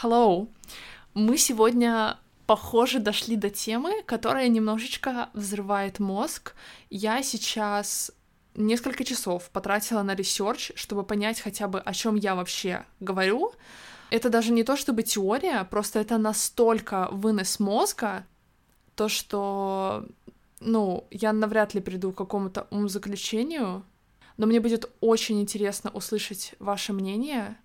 Hello! Мы сегодня, похоже, дошли до темы, которая немножечко взрывает мозг. Я сейчас несколько часов потратила на research, чтобы понять хотя бы, о чем я вообще говорю. Это даже не то чтобы теория, просто это настолько вынос мозга, то, что, ну, я навряд ли приду к какому-то умозаключению, но мне будет очень интересно услышать ваше мнение.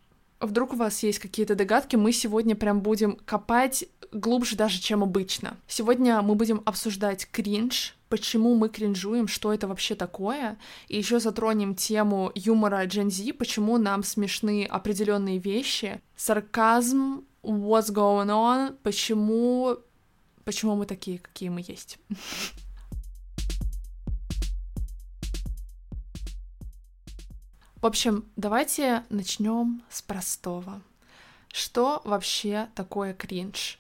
Вдруг у вас есть какие-то догадки, мы сегодня прям будем копать глубже даже, чем обычно. Сегодня мы будем обсуждать кринж, почему мы кринжуем, что это вообще такое, и еще затронем тему юмора Gen Z, почему нам смешны определенные вещи, сарказм, what's going on, почему, почему мы такие, какие мы есть. В общем, давайте начнем с простого. Что вообще такое кринж?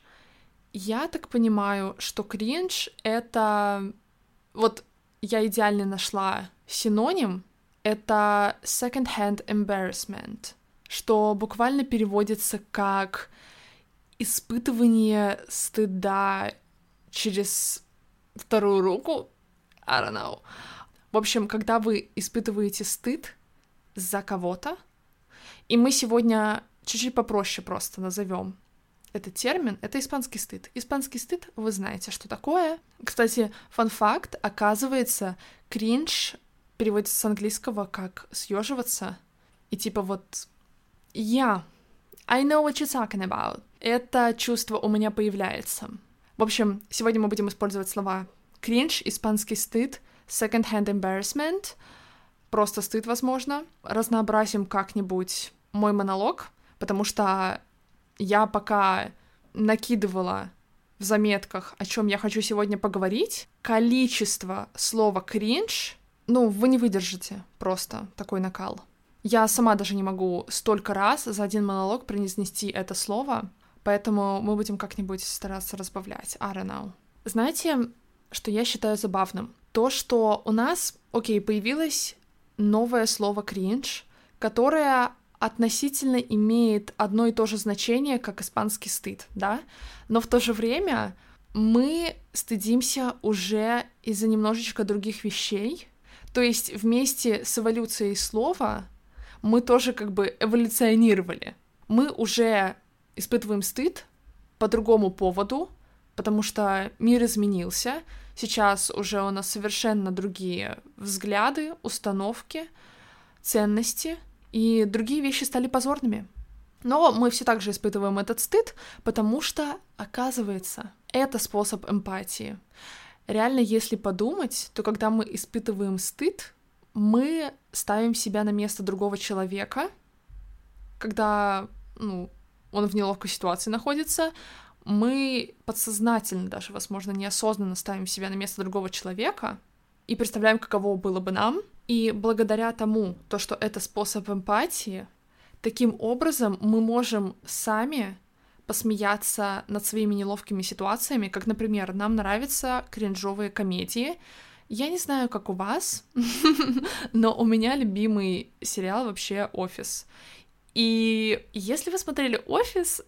Я так понимаю, что кринж — это... Вот я идеально нашла синоним. Это second-hand embarrassment, что буквально переводится как испытывание стыда через вторую руку. I don't know. В общем, когда вы испытываете стыд за кого-то, и мы сегодня чуть-чуть попроще просто назовем этот термин — это испанский стыд. Испанский стыд, вы знаете, что такое. Кстати, фан-факт, оказывается, кринж переводится с английского как съеживаться. И типа вот я, yeah, I know what you're talking about. Это чувство у меня появляется. В общем, сегодня мы будем использовать слова кринж, испанский стыд, second-hand embarrassment, просто стыд, возможно. Разнообразим как-нибудь мой монолог, потому что я пока накидывала в заметках, о чем я хочу сегодня поговорить, количество слова кринж, ну, вы не выдержите просто такой накал. Я сама даже не могу столько раз за один монолог произнести это слово, поэтому мы будем как-нибудь стараться разбавлять. I don't know. Знаете, что я считаю забавным? То, что у нас, окей, появилось новое слово кринж, которое относительно имеет одно и то же значение, как испанский стыд, да, но в то же время мы стыдимся уже из-за немножечко других вещей, то есть вместе с эволюцией слова мы тоже как бы эволюционировали. Мы уже испытываем стыд по другому поводу, потому что мир изменился, сейчас уже у нас совершенно другие взгляды, установки, ценности — и другие вещи стали позорными. Но мы все так же испытываем этот стыд, потому что, оказывается, это способ эмпатии. Реально, если подумать, то когда мы испытываем стыд, мы ставим себя на место другого человека, когда ну, он в неловкой ситуации находится, мы подсознательно даже, возможно, неосознанно ставим себя на место другого человека и представляем, каково было бы нам — и благодаря тому, то, что это способ эмпатии, таким образом мы можем сами посмеяться над своими неловкими ситуациями, как, например, нам нравятся кринжовые комедии. Я не знаю, как у вас, но у меня любимый сериал вообще «Офис». И если вы смотрели «Офис»,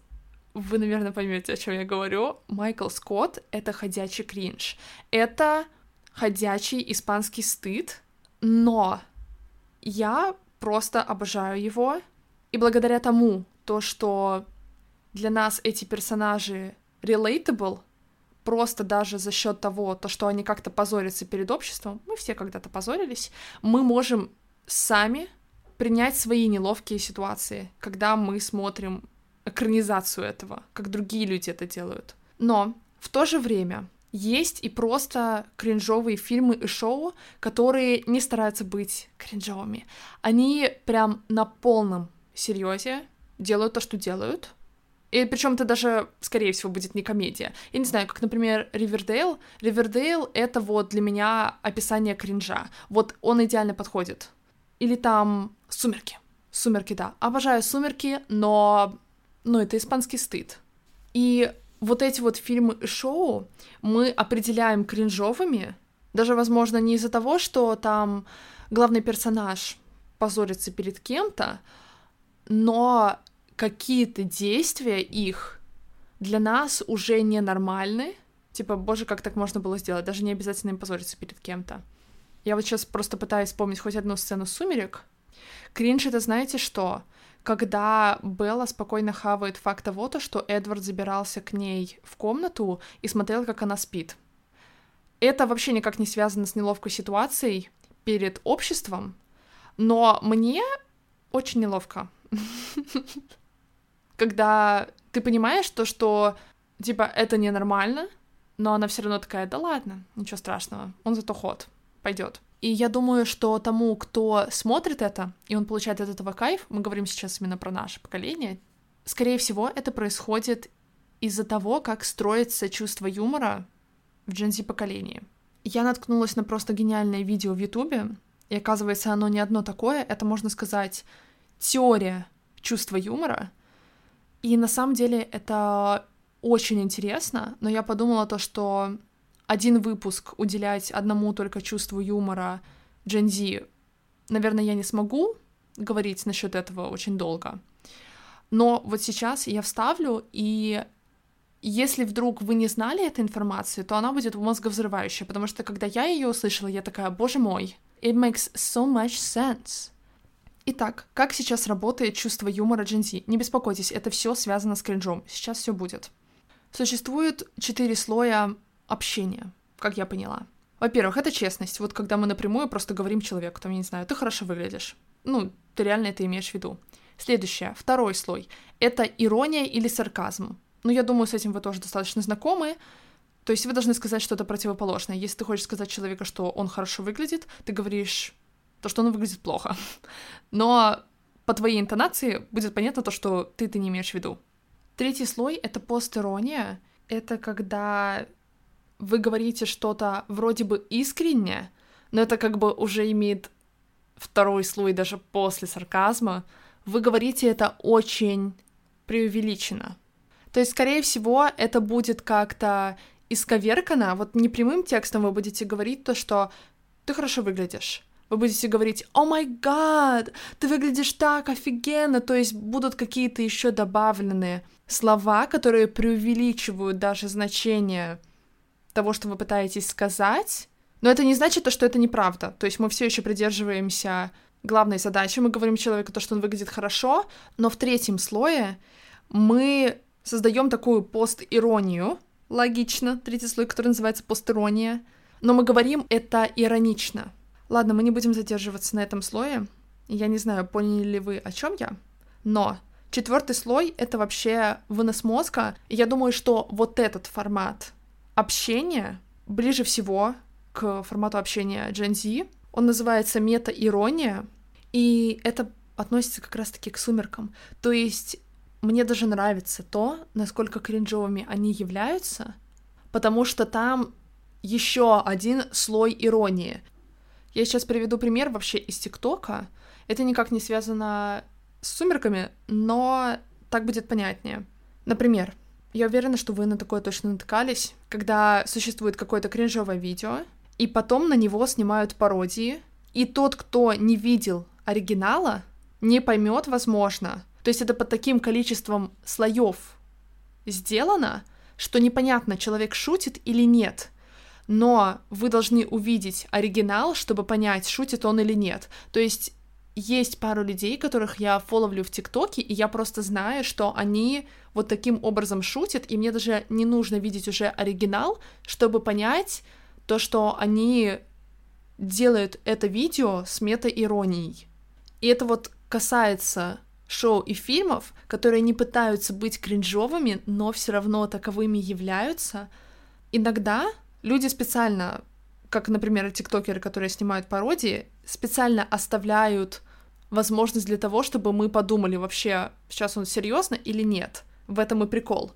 вы, наверное, поймете, о чем я говорю. Майкл Скотт — это ходячий кринж. Это ходячий испанский стыд, но я просто обожаю его, и благодаря тому, то, что для нас эти персонажи relatable, просто даже за счет того, то, что они как-то позорятся перед обществом, мы все когда-то позорились, мы можем сами принять свои неловкие ситуации, когда мы смотрим экранизацию этого, как другие люди это делают. Но в то же время есть и просто кринжовые фильмы и шоу, которые не стараются быть кринжовыми. Они прям на полном серьезе делают то, что делают. И причем это даже, скорее всего, будет не комедия. Я не знаю, как, например, Ривердейл. Ривердейл — это вот для меня описание кринжа. Вот он идеально подходит. Или там «Сумерки». «Сумерки», да. Обожаю «Сумерки», но... Ну, это испанский стыд. И вот эти вот фильмы и шоу мы определяем кринжовыми, даже, возможно, не из-за того, что там главный персонаж позорится перед кем-то, но какие-то действия их для нас уже ненормальны. Типа, боже, как так можно было сделать? Даже не обязательно им позориться перед кем-то. Я вот сейчас просто пытаюсь вспомнить хоть одну сцену «Сумерек». Кринж — это знаете что? Когда Белла спокойно хавает факт того, то, что Эдвард забирался к ней в комнату и смотрел, как она спит. Это вообще никак не связано с неловкой ситуацией перед обществом, но мне очень неловко. Когда ты понимаешь то, что, типа, это ненормально, но она все равно такая, да ладно, ничего страшного, он зато ход, пойдет. И я думаю, что тому, кто смотрит это, и он получает от этого кайф, мы говорим сейчас именно про наше поколение, скорее всего, это происходит из-за того, как строится чувство юмора в джензи поколении. Я наткнулась на просто гениальное видео в Ютубе, и оказывается, оно не одно такое, это, можно сказать, теория чувства юмора. И на самом деле это очень интересно, но я подумала то, что один выпуск уделять одному только чувству юмора Gen наверное, я не смогу говорить насчет этого очень долго. Но вот сейчас я вставлю, и если вдруг вы не знали этой информации, то она будет мозговзрывающая, потому что когда я ее услышала, я такая, боже мой, it makes so much sense. Итак, как сейчас работает чувство юмора Gen? Не беспокойтесь, это все связано с кринжом. Сейчас все будет. Существует четыре слоя общения, как я поняла. Во-первых, это честность. Вот когда мы напрямую просто говорим человеку, там, я не знаю, ты хорошо выглядишь. Ну, ты реально это имеешь в виду. Следующее, второй слой. Это ирония или сарказм. Ну, я думаю, с этим вы тоже достаточно знакомы. То есть вы должны сказать что-то противоположное. Если ты хочешь сказать человеку, что он хорошо выглядит, ты говоришь то, что он выглядит плохо. Но по твоей интонации будет понятно то, что ты это не имеешь в виду. Третий слой — это постерония. Это когда вы говорите что-то вроде бы искренне, но это как бы уже имеет второй слой даже после сарказма. Вы говорите это очень преувеличенно. То есть, скорее всего, это будет как-то исковеркано. Вот не прямым текстом вы будете говорить то, что ты хорошо выглядишь вы будете говорить «О май гад, ты выглядишь так офигенно!» То есть будут какие-то еще добавленные слова, которые преувеличивают даже значение того, что вы пытаетесь сказать. Но это не значит, то, что это неправда. То есть мы все еще придерживаемся главной задачи, мы говорим человеку то, что он выглядит хорошо, но в третьем слое мы создаем такую пост-иронию, логично, третий слой, который называется постирония, но мы говорим это иронично. Ладно, мы не будем задерживаться на этом слое. Я не знаю, поняли ли вы, о чем я, но четвертый слой — это вообще вынос мозга. Я думаю, что вот этот формат общения ближе всего к формату общения Gen Z. Он называется мета-ирония, и это относится как раз-таки к сумеркам. То есть мне даже нравится то, насколько кринжовыми они являются, потому что там еще один слой иронии. Я сейчас приведу пример вообще из ТикТока. Это никак не связано с сумерками, но так будет понятнее. Например, я уверена, что вы на такое точно натыкались, когда существует какое-то кринжовое видео, и потом на него снимают пародии, и тот, кто не видел оригинала, не поймет, возможно. То есть это под таким количеством слоев сделано, что непонятно, человек шутит или нет но вы должны увидеть оригинал, чтобы понять, шутит он или нет. То есть есть пару людей, которых я фоловлю в ТикТоке, и я просто знаю, что они вот таким образом шутят, и мне даже не нужно видеть уже оригинал, чтобы понять то, что они делают это видео с мета-иронией. И это вот касается шоу и фильмов, которые не пытаются быть кринжовыми, но все равно таковыми являются. Иногда люди специально, как, например, тиктокеры, которые снимают пародии, специально оставляют возможность для того, чтобы мы подумали вообще, сейчас он серьезно или нет. В этом и прикол.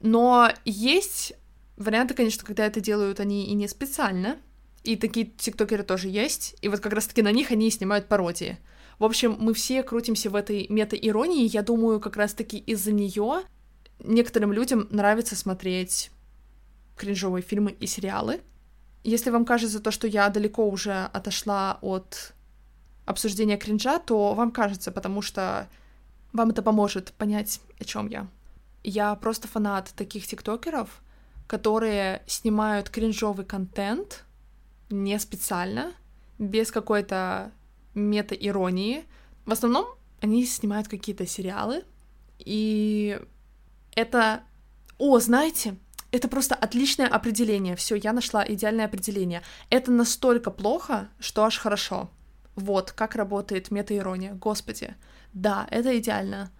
Но есть варианты, конечно, когда это делают они и не специально, и такие тиктокеры тоже есть, и вот как раз-таки на них они и снимают пародии. В общем, мы все крутимся в этой мета-иронии, я думаю, как раз-таки из-за нее некоторым людям нравится смотреть кринжовые фильмы и сериалы. Если вам кажется то, что я далеко уже отошла от обсуждения кринжа, то вам кажется, потому что вам это поможет понять, о чем я. Я просто фанат таких тиктокеров, которые снимают кринжовый контент не специально, без какой-то мета-иронии. В основном они снимают какие-то сериалы, и это... О, знаете, это просто отличное определение. Все, я нашла идеальное определение. Это настолько плохо, что аж хорошо. Вот как работает мета-ирония. Господи, да, это идеально.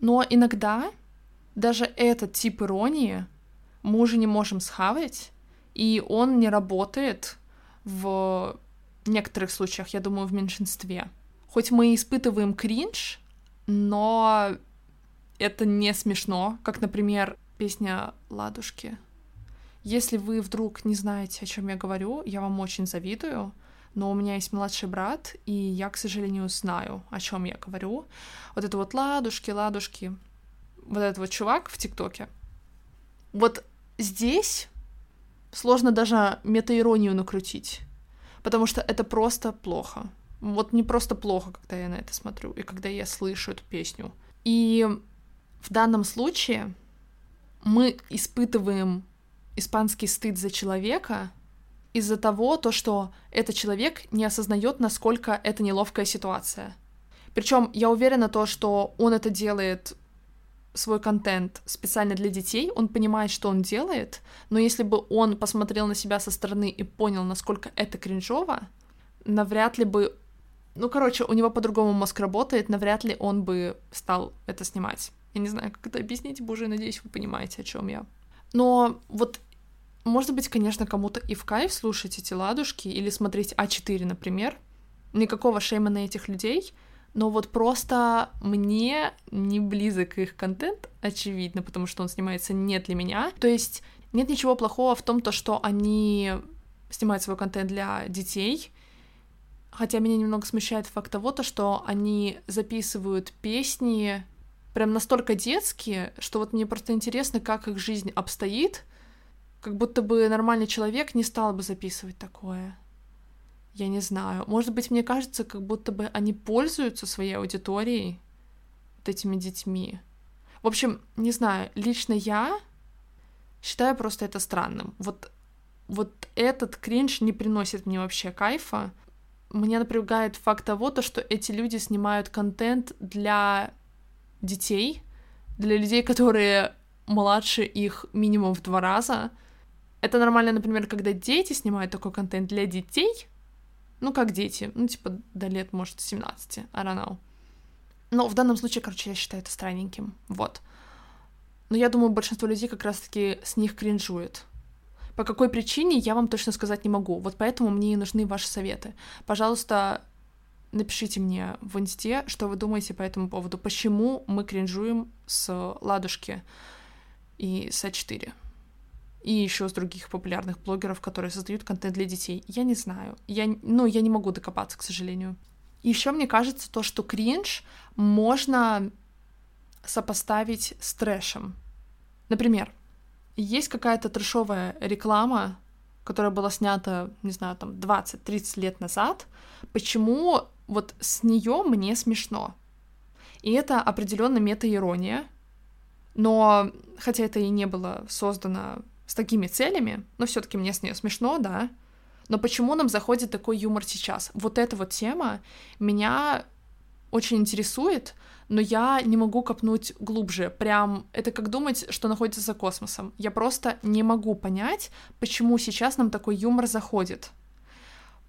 Но иногда даже этот тип иронии мы уже не можем схавать, и он не работает в некоторых случаях, я думаю, в меньшинстве. Хоть мы испытываем кринж, но это не смешно, как, например, песня «Ладушки». Если вы вдруг не знаете, о чем я говорю, я вам очень завидую, но у меня есть младший брат, и я, к сожалению, знаю, о чем я говорю. Вот это вот «Ладушки», «Ладушки», вот этот вот чувак в ТикТоке. Вот здесь сложно даже метаиронию накрутить, потому что это просто плохо. Вот не просто плохо, когда я на это смотрю, и когда я слышу эту песню. И в данном случае мы испытываем испанский стыд за человека из-за того, то, что этот человек не осознает, насколько это неловкая ситуация. Причем я уверена то, что он это делает свой контент специально для детей, он понимает, что он делает, но если бы он посмотрел на себя со стороны и понял, насколько это кринжово, навряд ли бы... Ну, короче, у него по-другому мозг работает, навряд ли он бы стал это снимать. Я не знаю, как это объяснить, боже, надеюсь, вы понимаете, о чем я. Но вот, может быть, конечно, кому-то и в кайф слушать эти ладушки или смотреть А4, например. Никакого шейма на этих людей — но вот просто мне не близок их контент, очевидно, потому что он снимается не для меня. То есть нет ничего плохого в том, то, что они снимают свой контент для детей, хотя меня немного смущает факт того, то, что они записывают песни прям настолько детские, что вот мне просто интересно, как их жизнь обстоит, как будто бы нормальный человек не стал бы записывать такое. Я не знаю. Может быть, мне кажется, как будто бы они пользуются своей аудиторией, вот этими детьми. В общем, не знаю, лично я считаю просто это странным. Вот, вот этот кринж не приносит мне вообще кайфа. Меня напрягает факт того, то, что эти люди снимают контент для детей, для людей, которые младше их минимум в два раза. Это нормально, например, когда дети снимают такой контент для детей, ну, как дети. Ну, типа, до лет, может, 17. I don't know. Но в данном случае, короче, я считаю это странненьким. Вот. Но я думаю, большинство людей как раз-таки с них кринжует. По какой причине, я вам точно сказать не могу. Вот поэтому мне и нужны ваши советы. Пожалуйста, напишите мне в инсте, что вы думаете по этому поводу. Почему мы кринжуем с ладушки и с А4 и еще с других популярных блогеров, которые создают контент для детей. Я не знаю. Я, ну, я не могу докопаться, к сожалению. Еще мне кажется то, что кринж можно сопоставить с трэшем. Например, есть какая-то трэшовая реклама, которая была снята, не знаю, там 20-30 лет назад. Почему вот с нее мне смешно? И это определенно мета-ирония, но хотя это и не было создано с такими целями, но все-таки мне с нее смешно, да. Но почему нам заходит такой юмор сейчас? Вот эта вот тема меня очень интересует, но я не могу копнуть глубже. Прям это как думать, что находится за космосом. Я просто не могу понять, почему сейчас нам такой юмор заходит.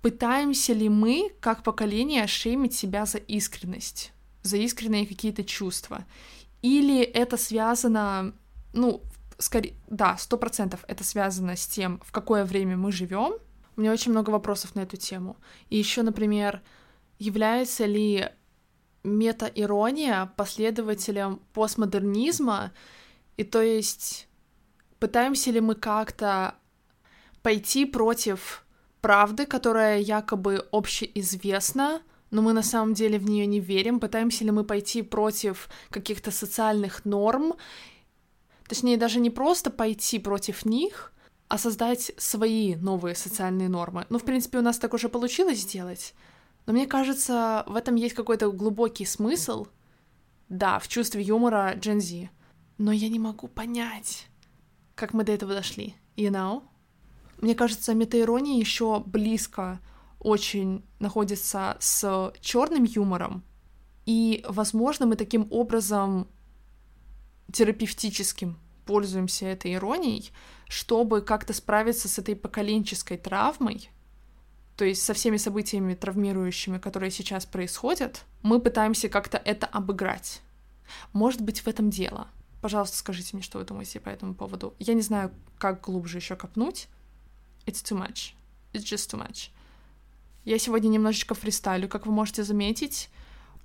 Пытаемся ли мы, как поколение, шеймить себя за искренность, за искренние какие-то чувства? Или это связано, ну, скорее, да, сто процентов это связано с тем, в какое время мы живем. У меня очень много вопросов на эту тему. И еще, например, является ли мета-ирония последователем постмодернизма, и то есть пытаемся ли мы как-то пойти против правды, которая якобы общеизвестна, но мы на самом деле в нее не верим, пытаемся ли мы пойти против каких-то социальных норм Точнее, даже не просто пойти против них, а создать свои новые социальные нормы. Ну, в принципе, у нас так уже получилось сделать. Но мне кажется, в этом есть какой-то глубокий смысл, Да, в чувстве юмора Gen Z. Но я не могу понять, как мы до этого дошли. You know? Мне кажется, метаирония еще близко очень находится с черным юмором. И, возможно, мы таким образом терапевтическим пользуемся этой иронией, чтобы как-то справиться с этой поколенческой травмой, то есть со всеми событиями травмирующими, которые сейчас происходят, мы пытаемся как-то это обыграть. Может быть, в этом дело. Пожалуйста, скажите мне, что вы думаете по этому поводу. Я не знаю, как глубже еще копнуть. It's too much. It's just too much. Я сегодня немножечко фристайлю, как вы можете заметить.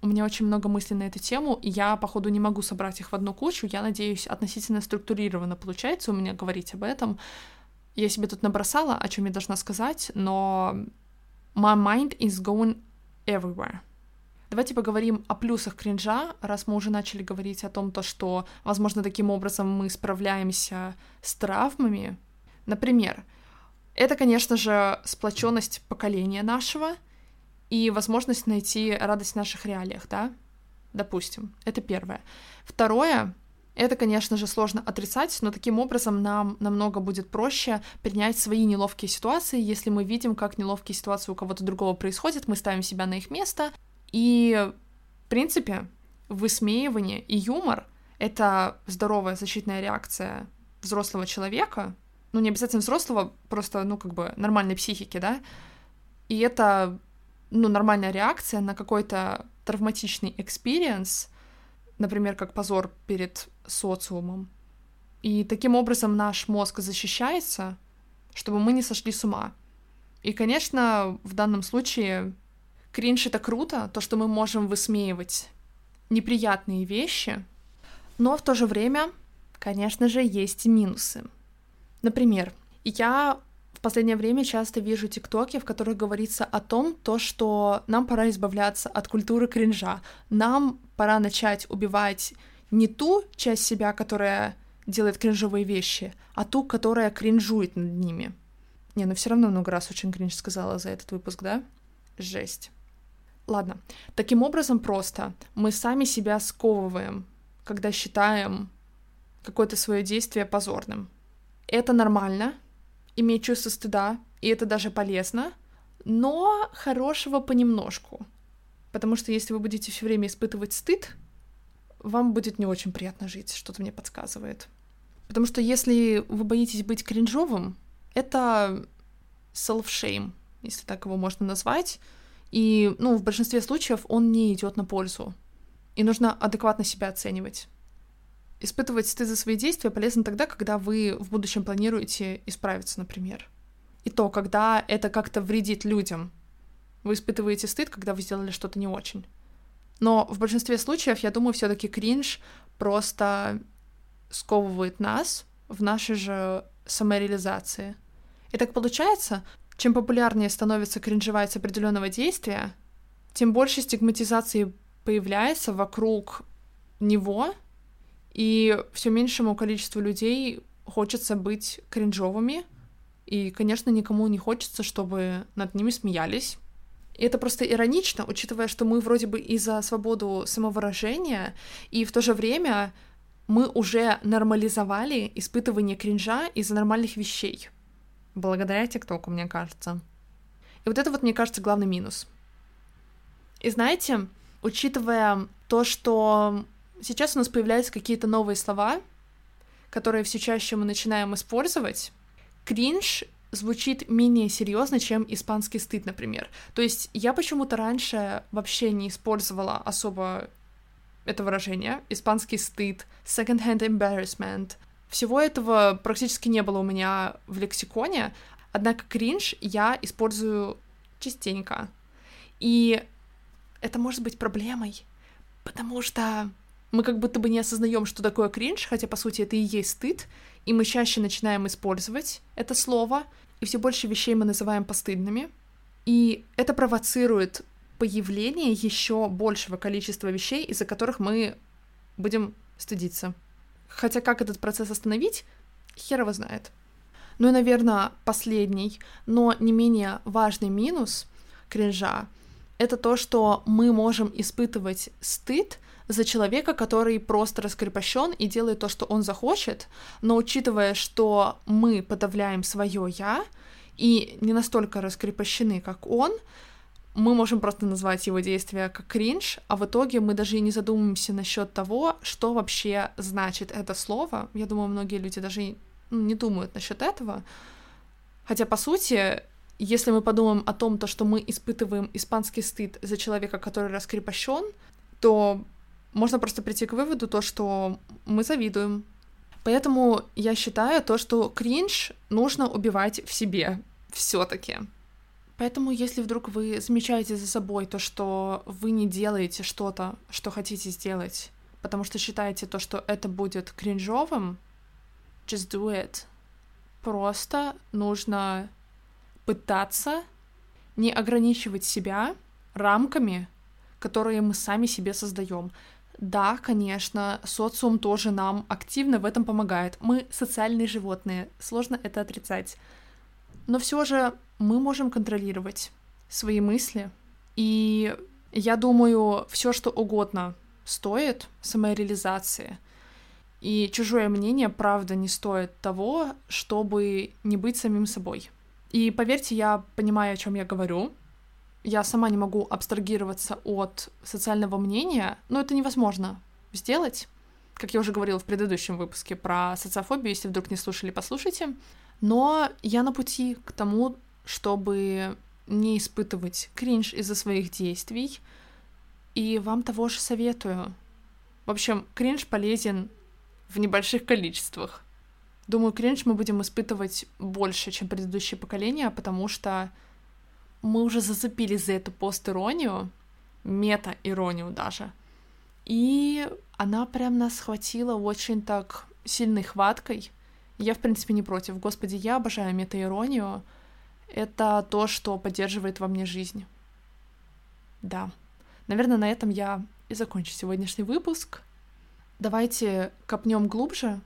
У меня очень много мыслей на эту тему, и я, походу, не могу собрать их в одну кучу. Я надеюсь, относительно структурированно получается у меня говорить об этом. Я себе тут набросала, о чем я должна сказать, но my mind is going everywhere. Давайте поговорим о плюсах кринжа, раз мы уже начали говорить о том, то, что, возможно, таким образом мы справляемся с травмами. Например, это, конечно же, сплоченность поколения нашего — и возможность найти радость в наших реалиях, да, допустим, это первое. Второе, это, конечно же, сложно отрицать, но таким образом нам намного будет проще принять свои неловкие ситуации, если мы видим, как неловкие ситуации у кого-то другого происходят, мы ставим себя на их место, и, в принципе, высмеивание и юмор — это здоровая защитная реакция взрослого человека, ну, не обязательно взрослого, просто, ну, как бы нормальной психики, да, и это ну, нормальная реакция на какой-то травматичный experience, например, как позор перед социумом. И таким образом наш мозг защищается, чтобы мы не сошли с ума. И, конечно, в данном случае кринж — это круто, то, что мы можем высмеивать неприятные вещи, но в то же время, конечно же, есть минусы. Например, я последнее время часто вижу тиктоки, в которых говорится о том, то, что нам пора избавляться от культуры кринжа. Нам пора начать убивать не ту часть себя, которая делает кринжовые вещи, а ту, которая кринжует над ними. Не, ну все равно много раз очень кринж сказала за этот выпуск, да? Жесть. Ладно. Таким образом просто мы сами себя сковываем, когда считаем какое-то свое действие позорным. Это нормально, иметь чувство стыда, и это даже полезно, но хорошего понемножку. Потому что если вы будете все время испытывать стыд, вам будет не очень приятно жить, что-то мне подсказывает. Потому что если вы боитесь быть кринжовым, это self-shame, если так его можно назвать. И, ну, в большинстве случаев он не идет на пользу. И нужно адекватно себя оценивать. Испытывать стыд за свои действия полезно тогда, когда вы в будущем планируете исправиться, например. И то, когда это как-то вредит людям. Вы испытываете стыд, когда вы сделали что-то не очень. Но в большинстве случаев, я думаю, все-таки кринж просто сковывает нас в нашей же самореализации. И так получается, чем популярнее становится кринжевать определенного действия, тем больше стигматизации появляется вокруг него, и все меньшему количеству людей хочется быть кринжовыми, и, конечно, никому не хочется, чтобы над ними смеялись. И это просто иронично, учитывая, что мы вроде бы и за свободу самовыражения, и в то же время мы уже нормализовали испытывание кринжа из-за нормальных вещей. Благодаря ТикТоку, мне кажется. И вот это вот, мне кажется, главный минус. И знаете, учитывая то, что Сейчас у нас появляются какие-то новые слова, которые все чаще мы начинаем использовать. Кринж звучит менее серьезно, чем испанский стыд, например. То есть я почему-то раньше вообще не использовала особо это выражение. Испанский стыд, second-hand embarrassment. Всего этого практически не было у меня в лексиконе, однако кринж я использую частенько. И это может быть проблемой, потому что мы как будто бы не осознаем, что такое кринж, хотя по сути это и есть стыд, и мы чаще начинаем использовать это слово, и все больше вещей мы называем постыдными. И это провоцирует появление еще большего количества вещей, из-за которых мы будем стыдиться. Хотя как этот процесс остановить, хер его знает. Ну и, наверное, последний, но не менее важный минус кринжа — это то, что мы можем испытывать стыд за человека, который просто раскрепощен и делает то, что он захочет, но учитывая, что мы подавляем свое я и не настолько раскрепощены, как он, мы можем просто назвать его действия как кринж, а в итоге мы даже и не задумываемся насчет того, что вообще значит это слово. Я думаю, многие люди даже ну, не думают насчет этого. Хотя, по сути, если мы подумаем о том, то, что мы испытываем испанский стыд за человека, который раскрепощен, то можно просто прийти к выводу то, что мы завидуем. Поэтому я считаю то, что кринж нужно убивать в себе все-таки. Поэтому, если вдруг вы замечаете за собой то, что вы не делаете что-то, что хотите сделать, потому что считаете то, что это будет кринжовым, just do it. Просто нужно пытаться не ограничивать себя рамками, которые мы сами себе создаем. Да, конечно, социум тоже нам активно в этом помогает. Мы социальные животные, сложно это отрицать. Но все же мы можем контролировать свои мысли. И я думаю, все что угодно стоит самореализации. И чужое мнение, правда, не стоит того, чтобы не быть самим собой. И поверьте, я понимаю, о чем я говорю. Я сама не могу абстрагироваться от социального мнения, но это невозможно сделать. Как я уже говорила в предыдущем выпуске про социофобию, если вдруг не слушали, послушайте. Но я на пути к тому, чтобы не испытывать кринж из-за своих действий, и вам того же советую. В общем, кринж полезен в небольших количествах. Думаю, кринж мы будем испытывать больше, чем предыдущее поколение, потому что мы уже зацепились за эту пост-иронию, мета-иронию даже. И она прям нас схватила очень так сильной хваткой. Я, в принципе, не против. Господи, я обожаю мета-иронию. Это то, что поддерживает во мне жизнь. Да. Наверное, на этом я и закончу сегодняшний выпуск. Давайте копнем глубже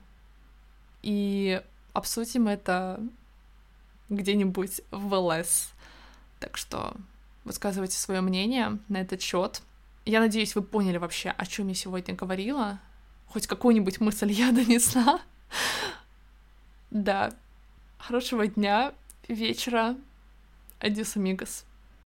и обсудим это где-нибудь в ЛС. Так что высказывайте свое мнение на этот счет. Я надеюсь, вы поняли вообще, о чем я сегодня говорила. Хоть какую-нибудь мысль я донесла. Да. Хорошего дня, вечера. Адис, амигос.